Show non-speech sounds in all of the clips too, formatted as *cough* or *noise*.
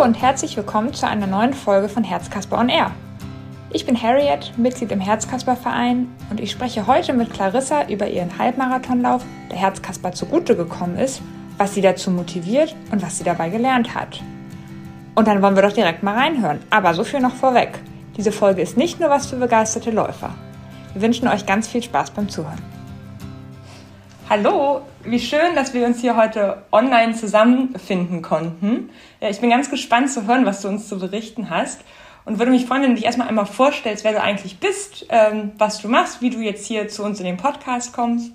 Hallo und herzlich willkommen zu einer neuen Folge von Herzkasper on Air. Ich bin Harriet, Mitglied im Herzkasper-Verein und ich spreche heute mit Clarissa über ihren Halbmarathonlauf, der Herzkasper zugute gekommen ist, was sie dazu motiviert und was sie dabei gelernt hat. Und dann wollen wir doch direkt mal reinhören. Aber so viel noch vorweg. Diese Folge ist nicht nur was für begeisterte Läufer. Wir wünschen euch ganz viel Spaß beim Zuhören. Hallo, wie schön, dass wir uns hier heute online zusammenfinden konnten. Ich bin ganz gespannt zu hören, was du uns zu berichten hast und würde mich freuen, wenn du dich erstmal einmal vorstellst, wer du eigentlich bist, ähm, was du machst, wie du jetzt hier zu uns in den Podcast kommst.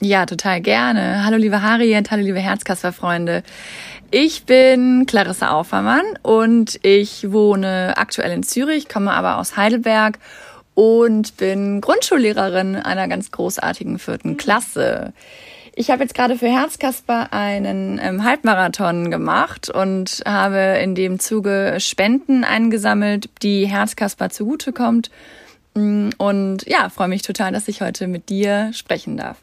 Ja, total gerne. Hallo liebe Harriet, hallo liebe Herzkasper-Freunde. Ich bin Clarissa Aufermann und ich wohne aktuell in Zürich, komme aber aus Heidelberg und bin Grundschullehrerin einer ganz großartigen vierten mhm. Klasse. Ich habe jetzt gerade für Herzkasper einen ähm, Halbmarathon gemacht und habe in dem Zuge Spenden eingesammelt, die Herzkasper zugutekommt. Mm, und ja, freue mich total, dass ich heute mit dir sprechen darf.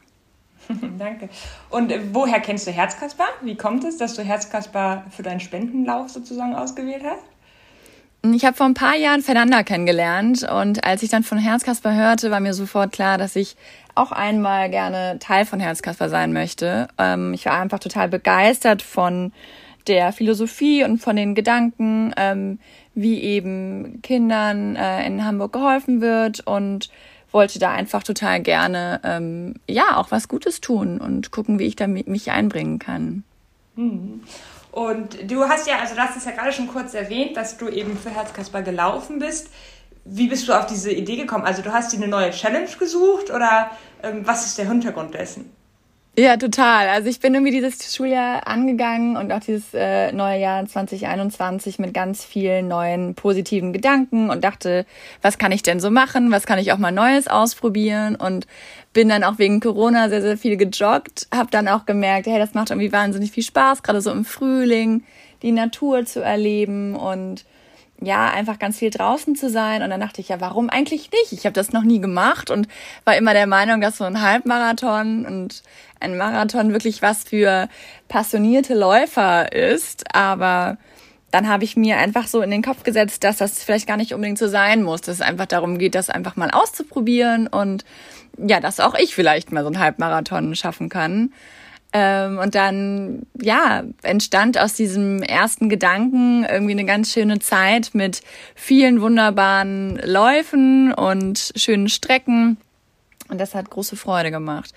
*laughs* Danke. Und äh, woher kennst du Herzkasper? Wie kommt es, dass du Herzkasper für deinen Spendenlauf sozusagen ausgewählt hast? Ich habe vor ein paar Jahren Fernanda kennengelernt und als ich dann von Herzkasper hörte, war mir sofort klar, dass ich auch einmal gerne Teil von Herzkasper sein möchte. Ähm, ich war einfach total begeistert von der Philosophie und von den Gedanken, ähm, wie eben Kindern äh, in Hamburg geholfen wird und wollte da einfach total gerne ähm, ja auch was Gutes tun und gucken, wie ich da mich einbringen kann. Mhm. Und du hast ja, also du hast es ja gerade schon kurz erwähnt, dass du eben für Herzkasper gelaufen bist. Wie bist du auf diese Idee gekommen? Also du hast dir eine neue Challenge gesucht oder ähm, was ist der Hintergrund dessen? Ja, total. Also ich bin irgendwie dieses Schuljahr angegangen und auch dieses äh, neue Jahr 2021 mit ganz vielen neuen positiven Gedanken und dachte, was kann ich denn so machen? Was kann ich auch mal Neues ausprobieren? Und bin dann auch wegen Corona sehr, sehr viel gejoggt. Hab dann auch gemerkt, hey, das macht irgendwie wahnsinnig viel Spaß, gerade so im Frühling, die Natur zu erleben und ja, einfach ganz viel draußen zu sein. Und dann dachte ich, ja, warum eigentlich nicht? Ich habe das noch nie gemacht und war immer der Meinung, dass so ein Halbmarathon und ein Marathon wirklich was für passionierte Läufer ist. Aber dann habe ich mir einfach so in den Kopf gesetzt, dass das vielleicht gar nicht unbedingt so sein muss, dass es einfach darum geht, das einfach mal auszuprobieren und ja, dass auch ich vielleicht mal so einen Halbmarathon schaffen kann. Ähm, und dann, ja, entstand aus diesem ersten Gedanken irgendwie eine ganz schöne Zeit mit vielen wunderbaren Läufen und schönen Strecken. Und das hat große Freude gemacht.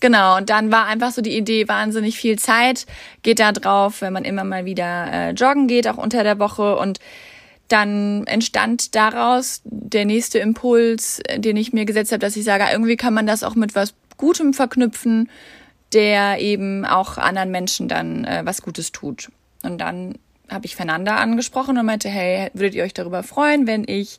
Genau, und dann war einfach so die Idee, wahnsinnig viel Zeit geht da drauf, wenn man immer mal wieder äh, joggen geht, auch unter der Woche. Und dann entstand daraus der nächste Impuls, den ich mir gesetzt habe, dass ich sage, irgendwie kann man das auch mit was Gutem verknüpfen der eben auch anderen Menschen dann äh, was Gutes tut. Und dann habe ich Fernanda angesprochen und meinte, hey, würdet ihr euch darüber freuen, wenn ich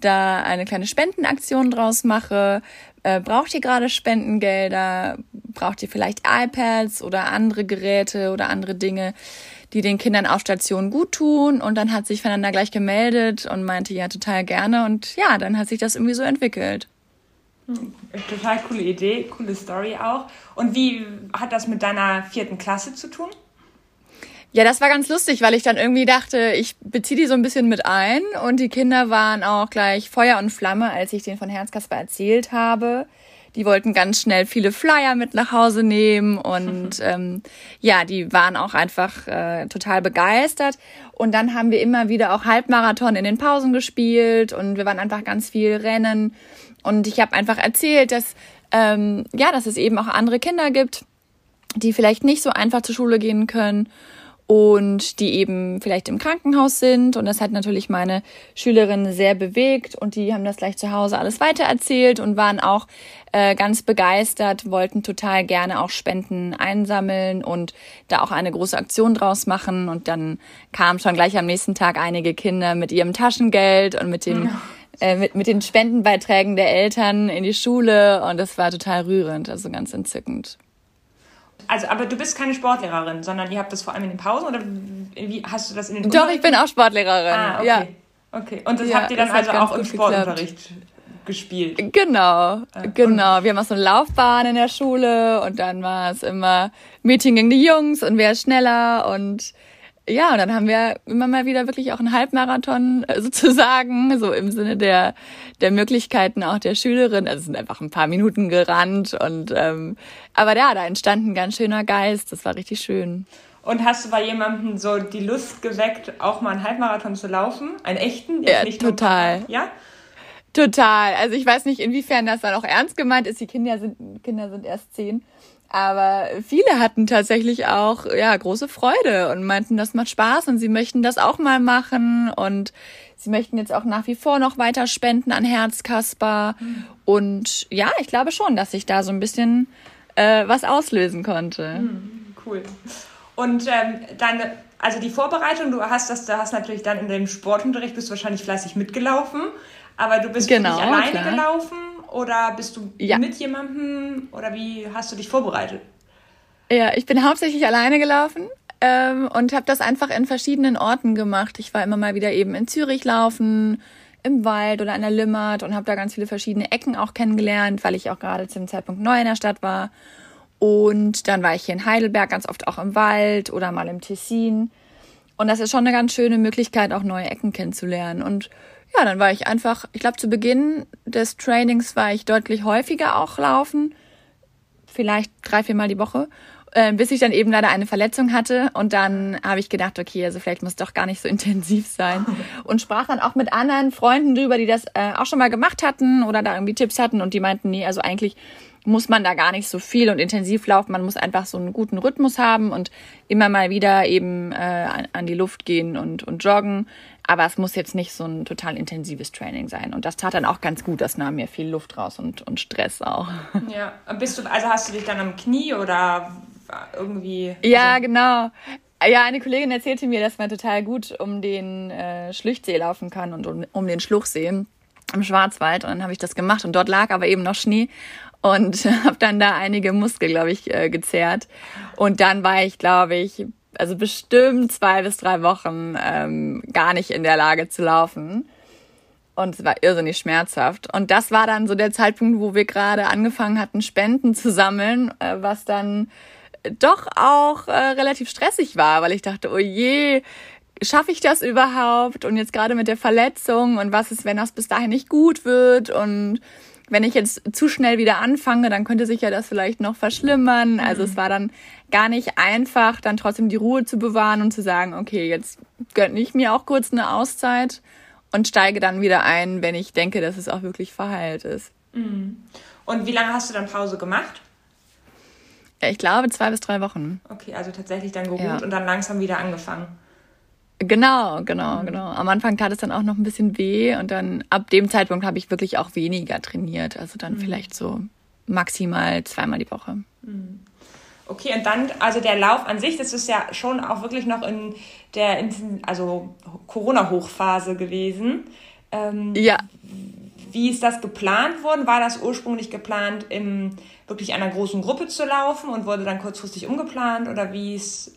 da eine kleine Spendenaktion draus mache? Äh, braucht ihr gerade Spendengelder? Braucht ihr vielleicht iPads oder andere Geräte oder andere Dinge, die den Kindern auf Station gut tun? Und dann hat sich Fernanda gleich gemeldet und meinte, ja, total gerne. Und ja, dann hat sich das irgendwie so entwickelt. Total coole Idee, coole Story auch. Und wie hat das mit deiner vierten Klasse zu tun? Ja, das war ganz lustig, weil ich dann irgendwie dachte, ich beziehe die so ein bisschen mit ein und die Kinder waren auch gleich Feuer und Flamme, als ich den von Herzkasper erzählt habe. Die wollten ganz schnell viele Flyer mit nach Hause nehmen und *laughs* ähm, ja, die waren auch einfach äh, total begeistert. Und dann haben wir immer wieder auch Halbmarathon in den Pausen gespielt und wir waren einfach ganz viel Rennen. Und ich habe einfach erzählt, dass ähm, ja, dass es eben auch andere Kinder gibt, die vielleicht nicht so einfach zur Schule gehen können und die eben vielleicht im Krankenhaus sind. Und das hat natürlich meine Schülerinnen sehr bewegt und die haben das gleich zu Hause alles weitererzählt und waren auch äh, ganz begeistert, wollten total gerne auch Spenden einsammeln und da auch eine große Aktion draus machen. Und dann kamen schon gleich am nächsten Tag einige Kinder mit ihrem Taschengeld und mit dem ja äh, mit, mit den Spendenbeiträgen der Eltern in die Schule und das war total rührend, also ganz entzückend. Also, aber du bist keine Sportlehrerin, sondern ihr habt das vor allem in den Pausen oder wie hast du das in den Doch, ich bin auch Sportlehrerin. Ah, okay. Ja. Okay. Und das ja, habt ihr dann also auch im Sportunterricht geklappt. gespielt? Genau, ah, genau. Wir haben auch so eine Laufbahn in der Schule und dann war es immer Mädchen gegen die Jungs und wer ist schneller und ja, und dann haben wir immer mal wieder wirklich auch einen Halbmarathon äh, *laughs* sozusagen, so im Sinne der, der Möglichkeiten auch der Schülerin. Also es sind einfach ein paar Minuten gerannt und ähm, aber ja, da entstand ein ganz schöner Geist. Das war richtig schön. Und hast du bei jemandem so die Lust geweckt, auch mal einen Halbmarathon zu laufen? Einen echten? Ja, total. Nur, ja? Total. Also ich weiß nicht, inwiefern das dann auch ernst gemeint ist. Die Kinder sind, Kinder sind erst zehn. Aber viele hatten tatsächlich auch ja große Freude und meinten, das macht Spaß und sie möchten das auch mal machen und sie möchten jetzt auch nach wie vor noch weiter spenden an Herzkasper mhm. und ja, ich glaube schon, dass ich da so ein bisschen äh, was auslösen konnte. Mhm, cool. Und ähm, deine, also die Vorbereitung, du hast das, du hast natürlich dann in dem Sportunterricht bist du wahrscheinlich fleißig mitgelaufen, aber du bist genau, nicht alleine klar. gelaufen oder bist du ja. mit jemandem oder wie hast du dich vorbereitet? Ja, ich bin hauptsächlich alleine gelaufen ähm, und habe das einfach in verschiedenen Orten gemacht. Ich war immer mal wieder eben in Zürich laufen, im Wald oder an der Limmert und habe da ganz viele verschiedene Ecken auch kennengelernt, weil ich auch gerade zu dem Zeitpunkt neu in der Stadt war. Und dann war ich hier in Heidelberg ganz oft auch im Wald oder mal im Tessin. Und das ist schon eine ganz schöne Möglichkeit, auch neue Ecken kennenzulernen. Und ja, dann war ich einfach, ich glaube, zu Beginn des Trainings war ich deutlich häufiger auch laufen. Vielleicht drei, viermal die Woche. Äh, bis ich dann eben leider eine Verletzung hatte. Und dann habe ich gedacht, okay, also vielleicht muss es doch gar nicht so *laughs* intensiv sein. Und sprach dann auch mit anderen Freunden drüber, die das äh, auch schon mal gemacht hatten oder da irgendwie Tipps hatten. Und die meinten, nee, also eigentlich muss man da gar nicht so viel und intensiv laufen. Man muss einfach so einen guten Rhythmus haben und immer mal wieder eben äh, an die Luft gehen und, und joggen. Aber es muss jetzt nicht so ein total intensives Training sein. Und das tat dann auch ganz gut. Das nahm mir viel Luft raus und, und Stress auch. *laughs* Ja, bist du, also hast du dich dann am Knie oder irgendwie. Ja, also genau. Ja, eine Kollegin erzählte mir, dass man total gut um den äh, Schlüchtsee laufen kann und um, um den Schluchsee im Schwarzwald. Und dann habe ich das gemacht und dort lag aber eben noch Schnee und *laughs* habe dann da einige Muskel, glaube ich, äh, gezerrt. Und dann war ich, glaube ich, also bestimmt zwei bis drei Wochen ähm, gar nicht in der Lage zu laufen. Und es war irrsinnig schmerzhaft. Und das war dann so der Zeitpunkt, wo wir gerade angefangen hatten, Spenden zu sammeln, äh, was dann doch auch äh, relativ stressig war, weil ich dachte, oh je, schaffe ich das überhaupt? Und jetzt gerade mit der Verletzung und was ist, wenn das bis dahin nicht gut wird? Und wenn ich jetzt zu schnell wieder anfange, dann könnte sich ja das vielleicht noch verschlimmern. Also mhm. es war dann gar nicht einfach, dann trotzdem die Ruhe zu bewahren und zu sagen, okay, jetzt gönne ich mir auch kurz eine Auszeit und steige dann wieder ein, wenn ich denke, dass es auch wirklich verheilt ist. Mhm. Und wie lange hast du dann Pause gemacht? Ich glaube zwei bis drei Wochen. Okay, also tatsächlich dann geruht ja. und dann langsam wieder angefangen. Genau, genau, mhm. genau. Am Anfang tat es dann auch noch ein bisschen weh und dann ab dem Zeitpunkt habe ich wirklich auch weniger trainiert. Also dann mhm. vielleicht so maximal zweimal die Woche. Mhm. Okay, und dann, also der Lauf an sich, das ist ja schon auch wirklich noch in der also Corona-Hochphase gewesen. Ähm, ja. Wie ist das geplant worden? War das ursprünglich geplant, in wirklich einer großen Gruppe zu laufen und wurde dann kurzfristig umgeplant? Oder wie ist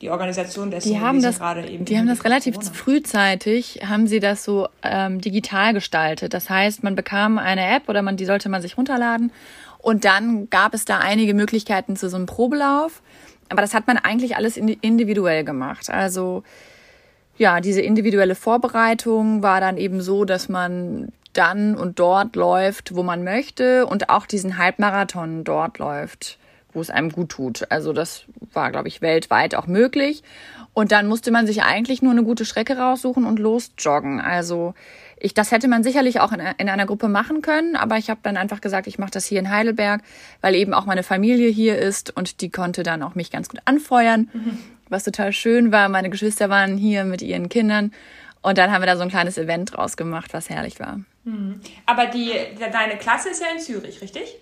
die Organisation dessen, die haben das, gerade eben. Die haben das relativ Corona. frühzeitig, haben sie das so ähm, digital gestaltet. Das heißt, man bekam eine App oder man, die sollte man sich runterladen und dann gab es da einige Möglichkeiten zu so einem Probelauf. Aber das hat man eigentlich alles individuell gemacht. Also ja, diese individuelle Vorbereitung war dann eben so, dass man dann und dort läuft, wo man möchte und auch diesen Halbmarathon dort läuft wo es einem gut tut. Also das war, glaube ich, weltweit auch möglich. Und dann musste man sich eigentlich nur eine gute Strecke raussuchen und losjoggen. Also ich, das hätte man sicherlich auch in, in einer Gruppe machen können, aber ich habe dann einfach gesagt, ich mache das hier in Heidelberg, weil eben auch meine Familie hier ist und die konnte dann auch mich ganz gut anfeuern, mhm. was total schön war. Meine Geschwister waren hier mit ihren Kindern und dann haben wir da so ein kleines Event draus gemacht, was herrlich war. Mhm. Aber die, deine Klasse ist ja in Zürich, richtig?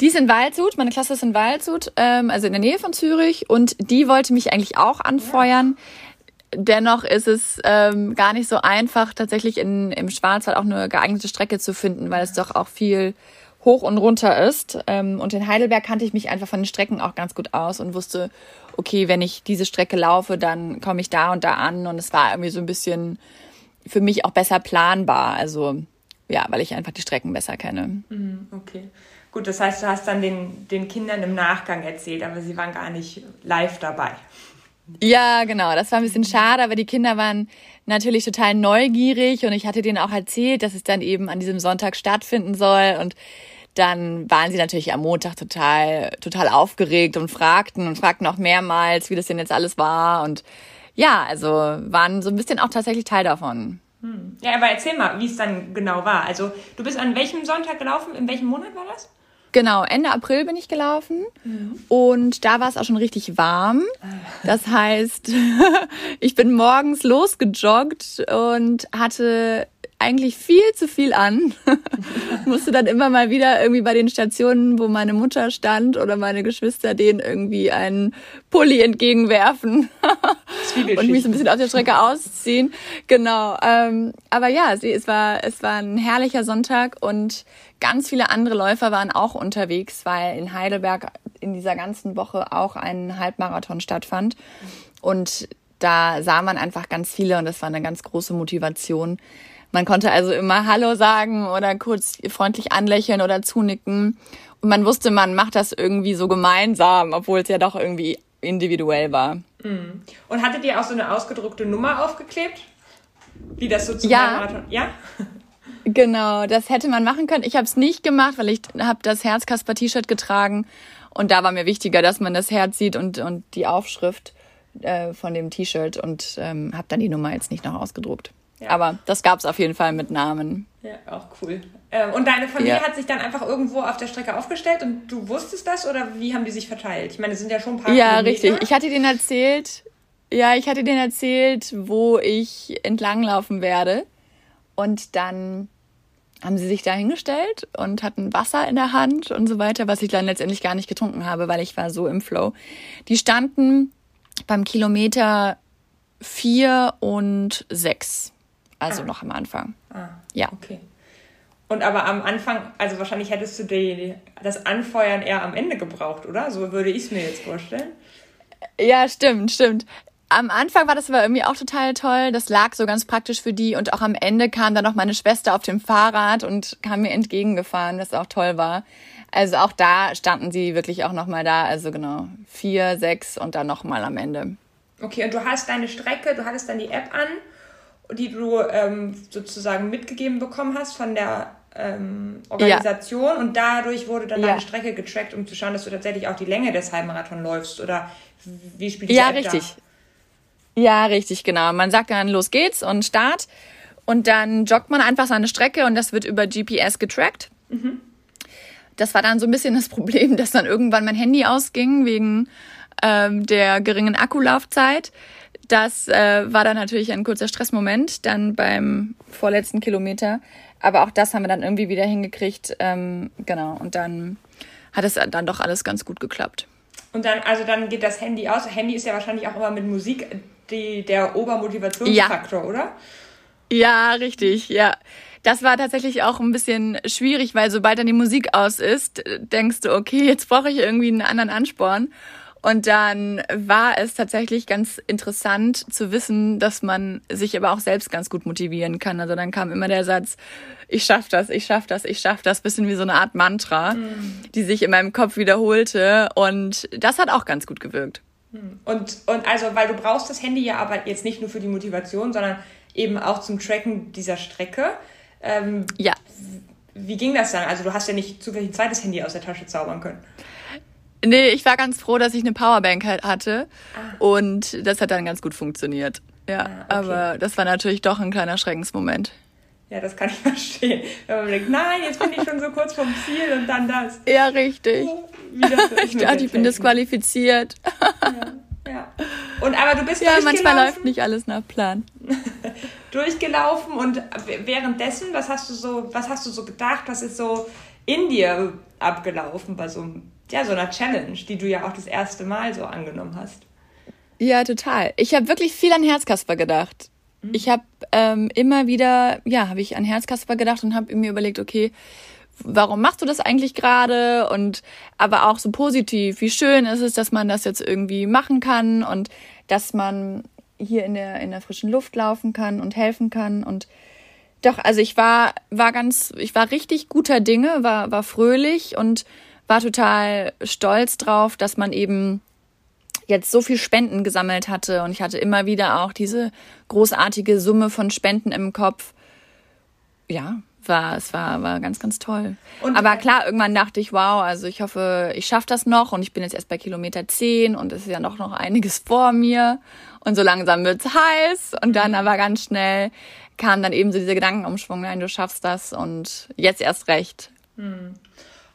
Die ist in Waldshut, meine Klasse ist in Waldshut, ähm, also in der Nähe von Zürich. Und die wollte mich eigentlich auch anfeuern. Dennoch ist es ähm, gar nicht so einfach, tatsächlich in, im Schwarzwald auch eine geeignete Strecke zu finden, weil es doch auch viel hoch und runter ist. Ähm, und in Heidelberg kannte ich mich einfach von den Strecken auch ganz gut aus und wusste, okay, wenn ich diese Strecke laufe, dann komme ich da und da an. Und es war irgendwie so ein bisschen für mich auch besser planbar. Also ja, weil ich einfach die Strecken besser kenne. Mhm, okay. Gut, das heißt, du hast dann den, den Kindern im Nachgang erzählt, aber sie waren gar nicht live dabei. Ja, genau. Das war ein bisschen schade, aber die Kinder waren natürlich total neugierig und ich hatte denen auch erzählt, dass es dann eben an diesem Sonntag stattfinden soll und dann waren sie natürlich am Montag total, total aufgeregt und fragten und fragten auch mehrmals, wie das denn jetzt alles war und ja, also waren so ein bisschen auch tatsächlich Teil davon. Hm. Ja, aber erzähl mal, wie es dann genau war. Also du bist an welchem Sonntag gelaufen? In welchem Monat war das? Genau, Ende April bin ich gelaufen mhm. und da war es auch schon richtig warm. Das heißt, *laughs* ich bin morgens losgejoggt und hatte eigentlich viel zu viel an. *laughs* Musste dann immer mal wieder irgendwie bei den Stationen, wo meine Mutter stand oder meine Geschwister, denen irgendwie einen Pulli entgegenwerfen *laughs* und mich so ein bisschen auf der Strecke ausziehen. Genau. Ähm, aber ja, sie, es war es war ein herrlicher Sonntag und ganz viele andere Läufer waren auch unterwegs, weil in Heidelberg in dieser ganzen Woche auch ein Halbmarathon stattfand und da sah man einfach ganz viele und das war eine ganz große Motivation man konnte also immer Hallo sagen oder kurz freundlich anlächeln oder zunicken. Und man wusste, man macht das irgendwie so gemeinsam, obwohl es ja doch irgendwie individuell war. Mhm. Und hattet ihr auch so eine ausgedruckte Nummer aufgeklebt? Wie das so zum ja. Marathon? Ja. *laughs* Genau, das hätte man machen können. Ich habe es nicht gemacht, weil ich habe das Herzkasper-T-Shirt getragen und da war mir wichtiger, dass man das Herz sieht und, und die Aufschrift äh, von dem T-Shirt und ähm, habe dann die Nummer jetzt nicht noch ausgedruckt. Ja. Aber das gab es auf jeden Fall mit Namen. Ja, auch cool. Ähm, und deine Familie ja. hat sich dann einfach irgendwo auf der Strecke aufgestellt und du wusstest das oder wie haben die sich verteilt? Ich meine, es sind ja schon ein paar Ja, Kilometer. richtig. Ich hatte denen erzählt, ja, ich hatte denen erzählt, wo ich entlanglaufen werde. Und dann haben sie sich da hingestellt und hatten Wasser in der Hand und so weiter, was ich dann letztendlich gar nicht getrunken habe, weil ich war so im Flow. Die standen beim Kilometer vier und sechs. Also ah. noch am Anfang. Ah, ja. Okay. Und aber am Anfang, also wahrscheinlich hättest du die, das Anfeuern eher am Ende gebraucht, oder? So würde ich es mir jetzt vorstellen. Ja, stimmt, stimmt. Am Anfang war das aber irgendwie auch total toll. Das lag so ganz praktisch für die. Und auch am Ende kam dann noch meine Schwester auf dem Fahrrad und kam mir entgegengefahren, was auch toll war. Also auch da standen sie wirklich auch nochmal da. Also genau, vier, sechs und dann nochmal am Ende. Okay, und du hast deine Strecke, du hattest dann die App an die du ähm, sozusagen mitgegeben bekommen hast von der ähm, Organisation ja. und dadurch wurde dann ja. deine Strecke getrackt, um zu schauen, dass du tatsächlich auch die Länge des Halbmarathon läufst oder wie spielt die Ja, App richtig. Da? Ja, richtig, genau. Man sagt dann, los geht's und Start und dann joggt man einfach seine Strecke und das wird über GPS getrackt. Mhm. Das war dann so ein bisschen das *laughs* Problem, dass dann irgendwann mein Handy ausging wegen ähm, der geringen Akkulaufzeit. Das äh, war dann natürlich ein kurzer Stressmoment, dann beim vorletzten Kilometer. Aber auch das haben wir dann irgendwie wieder hingekriegt. Ähm, genau. Und dann hat es dann doch alles ganz gut geklappt. Und dann, also dann geht das Handy aus. Handy ist ja wahrscheinlich auch immer mit Musik die, der Obermotivationsfaktor, ja. oder? Ja, richtig, ja. Das war tatsächlich auch ein bisschen schwierig, weil sobald dann die Musik aus ist, denkst du, okay, jetzt brauche ich irgendwie einen anderen Ansporn. Und dann war es tatsächlich ganz interessant zu wissen, dass man sich aber auch selbst ganz gut motivieren kann. Also dann kam immer der Satz, ich schaff das, ich schaff das, ich schaff das, bisschen wie so eine Art Mantra, mhm. die sich in meinem Kopf wiederholte. Und das hat auch ganz gut gewirkt. Mhm. Und, und also, weil du brauchst das Handy ja aber jetzt nicht nur für die Motivation, sondern eben auch zum Tracken dieser Strecke. Ähm, ja. Wie ging das dann? Also du hast ja nicht zufällig ein zweites Handy aus der Tasche zaubern können. Nee, ich war ganz froh, dass ich eine Powerbank halt hatte. Ah. Und das hat dann ganz gut funktioniert. Ja, ah, okay. aber das war natürlich doch ein kleiner Schreckensmoment. Ja, das kann ich *laughs* verstehen. Wenn man denkt, nein, jetzt bin ich schon so kurz vom Ziel und dann das. Ja, richtig. Oh, *laughs* ich dachte, ich bin disqualifiziert. Ja, ja. Und aber du bist Ja, manchmal läuft nicht alles nach Plan. *laughs* durchgelaufen und währenddessen, was hast du so, was hast du so gedacht? Was ist so in dir abgelaufen bei so einem ja, so einer Challenge, die du ja auch das erste Mal so angenommen hast. Ja, total. Ich habe wirklich viel an Herzkasper gedacht. Mhm. Ich habe ähm, immer wieder, ja, habe ich an Herzkasper gedacht und habe mir überlegt, okay, warum machst du das eigentlich gerade? Und aber auch so positiv, wie schön ist es, dass man das jetzt irgendwie machen kann und dass man hier in der, in der frischen Luft laufen kann und helfen kann. Und doch, also ich war, war ganz, ich war richtig guter Dinge, war, war fröhlich und war total stolz drauf, dass man eben jetzt so viel Spenden gesammelt hatte und ich hatte immer wieder auch diese großartige Summe von Spenden im Kopf. Ja, war, es war, war ganz, ganz toll. Und Aber klar, irgendwann dachte ich, wow, also ich hoffe, ich schaffe das noch und ich bin jetzt erst bei Kilometer 10 und es ist ja noch, noch einiges *laughs* vor mir und so langsam wird's heiß und dann aber ganz schnell kam dann eben so dieser Gedankenumschwung, nein, du schaffst das und jetzt erst recht. Hm.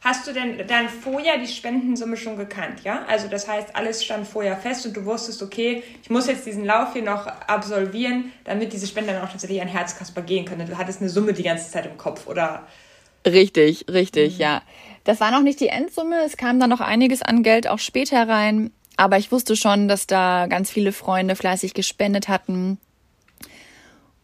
Hast du denn dann vorher die Spendensumme schon gekannt, ja? Also das heißt, alles stand vorher fest und du wusstest, okay, ich muss jetzt diesen Lauf hier noch absolvieren, damit diese Spende dann auch tatsächlich an Herzkasper gehen können. Du hattest eine Summe die ganze Zeit im Kopf, oder? Richtig, richtig, mhm. ja. Das war noch nicht die Endsumme, es kam dann noch einiges an Geld auch später rein, aber ich wusste schon, dass da ganz viele Freunde fleißig gespendet hatten.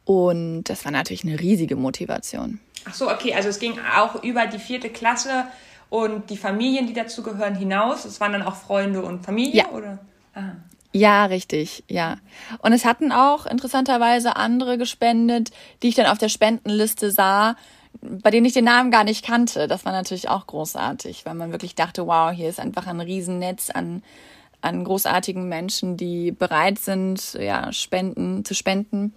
Und das war natürlich eine riesige Motivation. Ach so, okay, also es ging auch über die vierte Klasse und die Familien, die dazu gehören, hinaus. Es waren dann auch Freunde und Familie, ja. oder? Aha. Ja, richtig, ja. Und es hatten auch interessanterweise andere gespendet, die ich dann auf der Spendenliste sah, bei denen ich den Namen gar nicht kannte. Das war natürlich auch großartig, weil man wirklich dachte, wow, hier ist einfach ein Riesennetz an, an großartigen Menschen, die bereit sind, ja, spenden, zu spenden.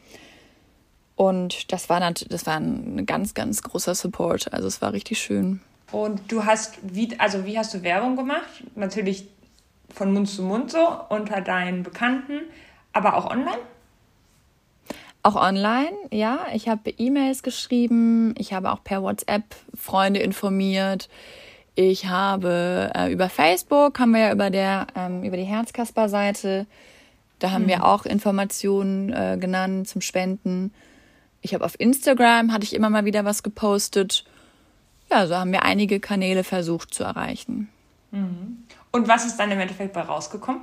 Und das war, das war ein ganz, ganz großer Support. Also es war richtig schön. Und du hast, wie, also wie hast du Werbung gemacht? Natürlich von Mund zu Mund so, unter deinen Bekannten, aber auch online? Auch online, ja. Ich habe E-Mails geschrieben, ich habe auch per WhatsApp Freunde informiert. Ich habe äh, über Facebook, haben wir ja über, der, ähm, über die Herzkasper-Seite, da haben mhm. wir auch Informationen äh, genannt zum Spenden. Ich habe auf Instagram, hatte ich immer mal wieder was gepostet. Ja, so haben wir einige Kanäle versucht zu erreichen. Mhm. Und was ist dann im Endeffekt bei rausgekommen?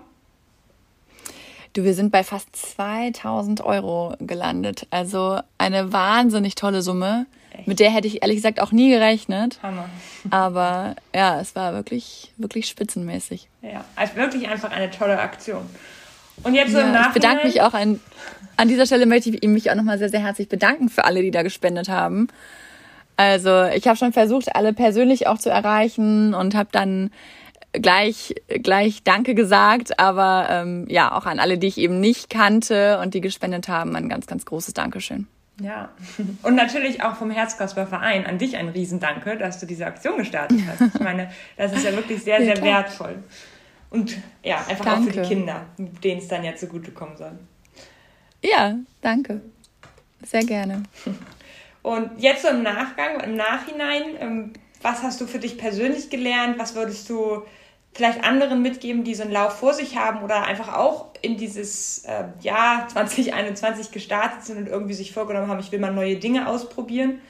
Du, wir sind bei fast 2000 Euro gelandet. Also eine wahnsinnig tolle Summe. Echt? Mit der hätte ich ehrlich gesagt auch nie gerechnet. Hammer. Aber ja, es war wirklich, wirklich spitzenmäßig. Ja, also wirklich einfach eine tolle Aktion. Und jetzt so ja, im Nachhinein. Ich bedanke mich auch an, an dieser Stelle möchte ich mich auch nochmal sehr, sehr herzlich bedanken für alle, die da gespendet haben. Also ich habe schon versucht, alle persönlich auch zu erreichen und habe dann gleich gleich Danke gesagt, aber ähm, ja auch an alle, die ich eben nicht kannte und die gespendet haben, ein ganz ganz großes Dankeschön. Ja, *laughs* und natürlich auch vom Herzkasper-Verein an dich ein Riesendanke, dass du diese Aktion gestartet hast. Ich *laughs* meine, das ist ja wirklich sehr, sehr wertvoll. Und ja, einfach danke. auch für die Kinder, denen es dann ja zugutekommen soll. Ja, danke. Sehr gerne. *laughs* Und jetzt so im Nachgang, im Nachhinein, ähm, was hast du für dich persönlich gelernt? Was würdest du vielleicht anderen mitgeben, die so einen Lauf vor sich haben oder einfach auch in dieses äh, Jahr 2021 gestartet sind und irgendwie sich vorgenommen haben, ich will mal neue Dinge ausprobieren?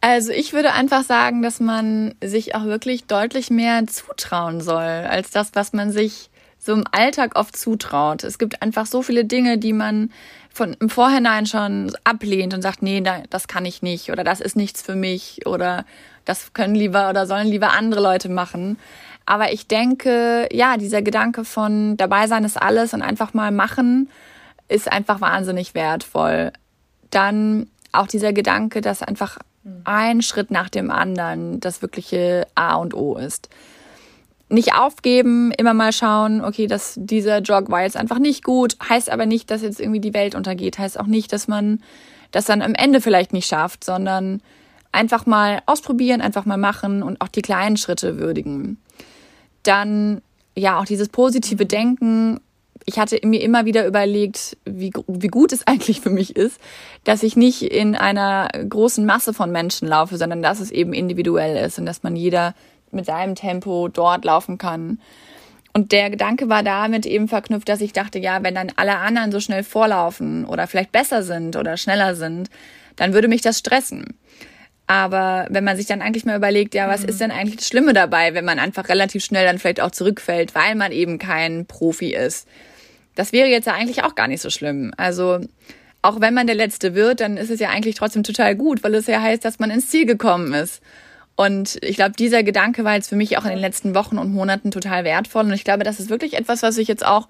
Also ich würde einfach sagen, dass man sich auch wirklich deutlich mehr zutrauen soll, als das, was man sich so im Alltag oft zutraut. Es gibt einfach so viele Dinge, die man von im Vorhinein schon ablehnt und sagt, nee, das kann ich nicht oder das ist nichts für mich oder das können lieber oder sollen lieber andere Leute machen. Aber ich denke, ja, dieser Gedanke von dabei sein ist alles und einfach mal machen ist einfach wahnsinnig wertvoll. Dann auch dieser Gedanke, dass einfach ein Schritt nach dem anderen das wirkliche A und O ist nicht aufgeben, immer mal schauen, okay, dass dieser Jog war jetzt einfach nicht gut, heißt aber nicht, dass jetzt irgendwie die Welt untergeht, heißt auch nicht, dass man das dann am Ende vielleicht nicht schafft, sondern einfach mal ausprobieren, einfach mal machen und auch die kleinen Schritte würdigen. Dann ja, auch dieses positive Denken. Ich hatte mir immer wieder überlegt, wie, wie gut es *laughs* eigentlich für mich ist, dass ich nicht in einer großen Masse von Menschen laufe, sondern dass es eben individuell ist und dass man jeder mit seinem Tempo dort laufen kann. Und der Gedanke war damit eben verknüpft, dass ich dachte, ja, wenn dann alle anderen so schnell vorlaufen oder vielleicht besser sind oder schneller sind, dann würde mich das stressen. Aber wenn man sich dann eigentlich mal überlegt, ja, was mhm. ist denn eigentlich das Schlimme dabei, wenn man einfach relativ schnell dann vielleicht auch zurückfällt, weil man eben kein Profi ist. Das wäre jetzt ja eigentlich auch gar nicht so schlimm. Also auch wenn man der Letzte wird, dann ist es ja eigentlich trotzdem total gut, weil es ja heißt, dass man ins Ziel gekommen ist. Und ich glaube, dieser Gedanke war jetzt für mich auch in den letzten Wochen und Monaten total wertvoll. Und ich glaube, das ist wirklich etwas, was ich jetzt auch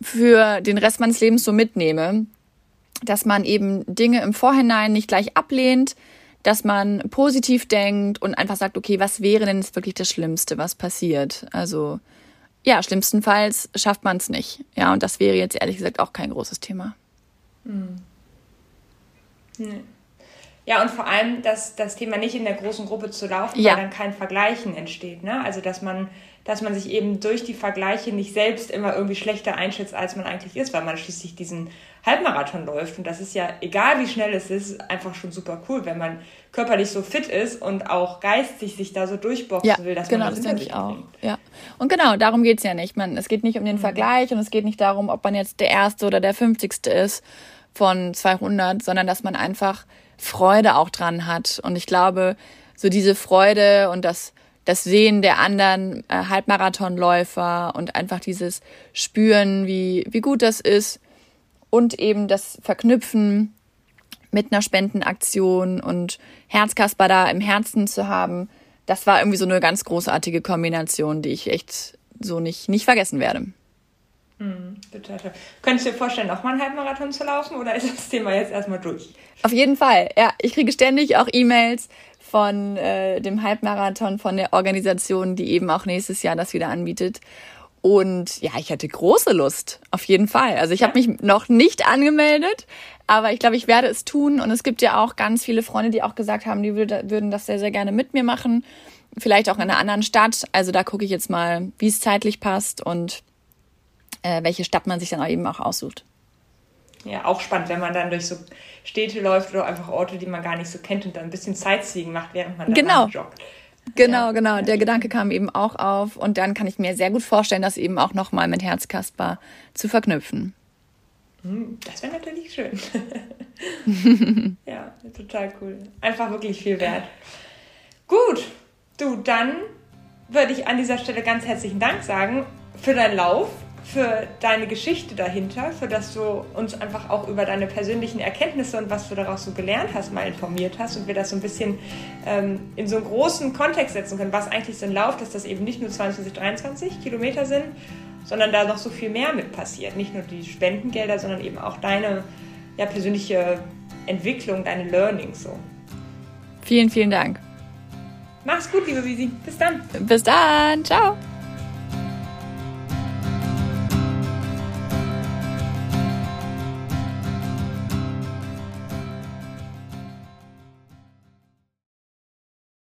für den Rest meines Lebens so mitnehme, dass man eben Dinge im Vorhinein nicht gleich ablehnt, dass man positiv denkt und einfach sagt, okay, was wäre denn jetzt wirklich das Schlimmste, was passiert? Also ja, schlimmstenfalls schafft man es nicht. Ja, und das wäre jetzt ehrlich gesagt auch kein großes Thema. Hm. Nee. Ja, und vor allem dass das Thema nicht in der großen Gruppe zu laufen, ja. weil dann kein Vergleichen entsteht. Ne? Also dass man, dass man sich eben durch die Vergleiche nicht selbst immer irgendwie schlechter einschätzt, als man eigentlich ist, weil man schließlich diesen Halbmarathon läuft. Und das ist ja, egal wie schnell es ist, einfach schon super cool, wenn man körperlich so fit ist und auch geistig sich da so durchboxen ja, will, dass genau, man das, das denke ich auch. Ja. Und genau, darum geht es ja nicht. Man, es geht nicht um den mhm. Vergleich und es geht nicht darum, ob man jetzt der Erste oder der Fünfzigste ist von 200, sondern dass man einfach Freude auch dran hat. Und ich glaube, so diese Freude und das, das Sehen der anderen äh, Halbmarathonläufer und einfach dieses Spüren, wie, wie gut das ist und eben das Verknüpfen mit einer Spendenaktion und Herzkasper da im Herzen zu haben, das war irgendwie so eine ganz großartige Kombination, die ich echt so nicht, nicht vergessen werde. Mhm, total toll. Könntest du dir vorstellen, nochmal einen Halbmarathon zu laufen oder ist das Thema jetzt erstmal durch? Auf jeden Fall. Ja, ich kriege ständig auch E-Mails von äh, dem Halbmarathon, von der Organisation, die eben auch nächstes Jahr das wieder anbietet. Und ja, ich hatte große Lust, auf jeden Fall. Also ich ja. habe mich noch nicht angemeldet, aber ich glaube, ich werde es tun. Und es gibt ja auch ganz viele Freunde, die auch gesagt haben, die würden das sehr, sehr gerne mit mir machen. Vielleicht auch in einer anderen Stadt. Also da gucke ich jetzt mal, wie es zeitlich passt und äh, welche Stadt man sich dann eben auch aussucht. Ja, auch spannend, wenn man dann durch so Städte läuft oder einfach Orte, die man gar nicht so kennt und dann ein bisschen Sightseeing macht, während man dann genau. joggt. Genau, ja. genau. Der Gedanke kam eben auch auf und dann kann ich mir sehr gut vorstellen, das eben auch nochmal mit Herzkasper zu verknüpfen. Hm, das wäre natürlich schön. *laughs* ja, total cool. Einfach wirklich viel wert. Gut, du, dann würde ich an dieser Stelle ganz herzlichen Dank sagen für deinen Lauf für deine Geschichte dahinter, für dass du uns einfach auch über deine persönlichen Erkenntnisse und was du daraus so gelernt hast, mal informiert hast und wir das so ein bisschen ähm, in so einen großen Kontext setzen können, was eigentlich so ein Lauf, dass das eben nicht nur 22, 23 Kilometer sind, sondern da noch so viel mehr mit passiert. Nicht nur die Spendengelder, sondern eben auch deine ja, persönliche Entwicklung, deine Learnings so. Vielen, vielen Dank. Mach's gut, liebe Visi. Bis dann. Bis dann. Ciao.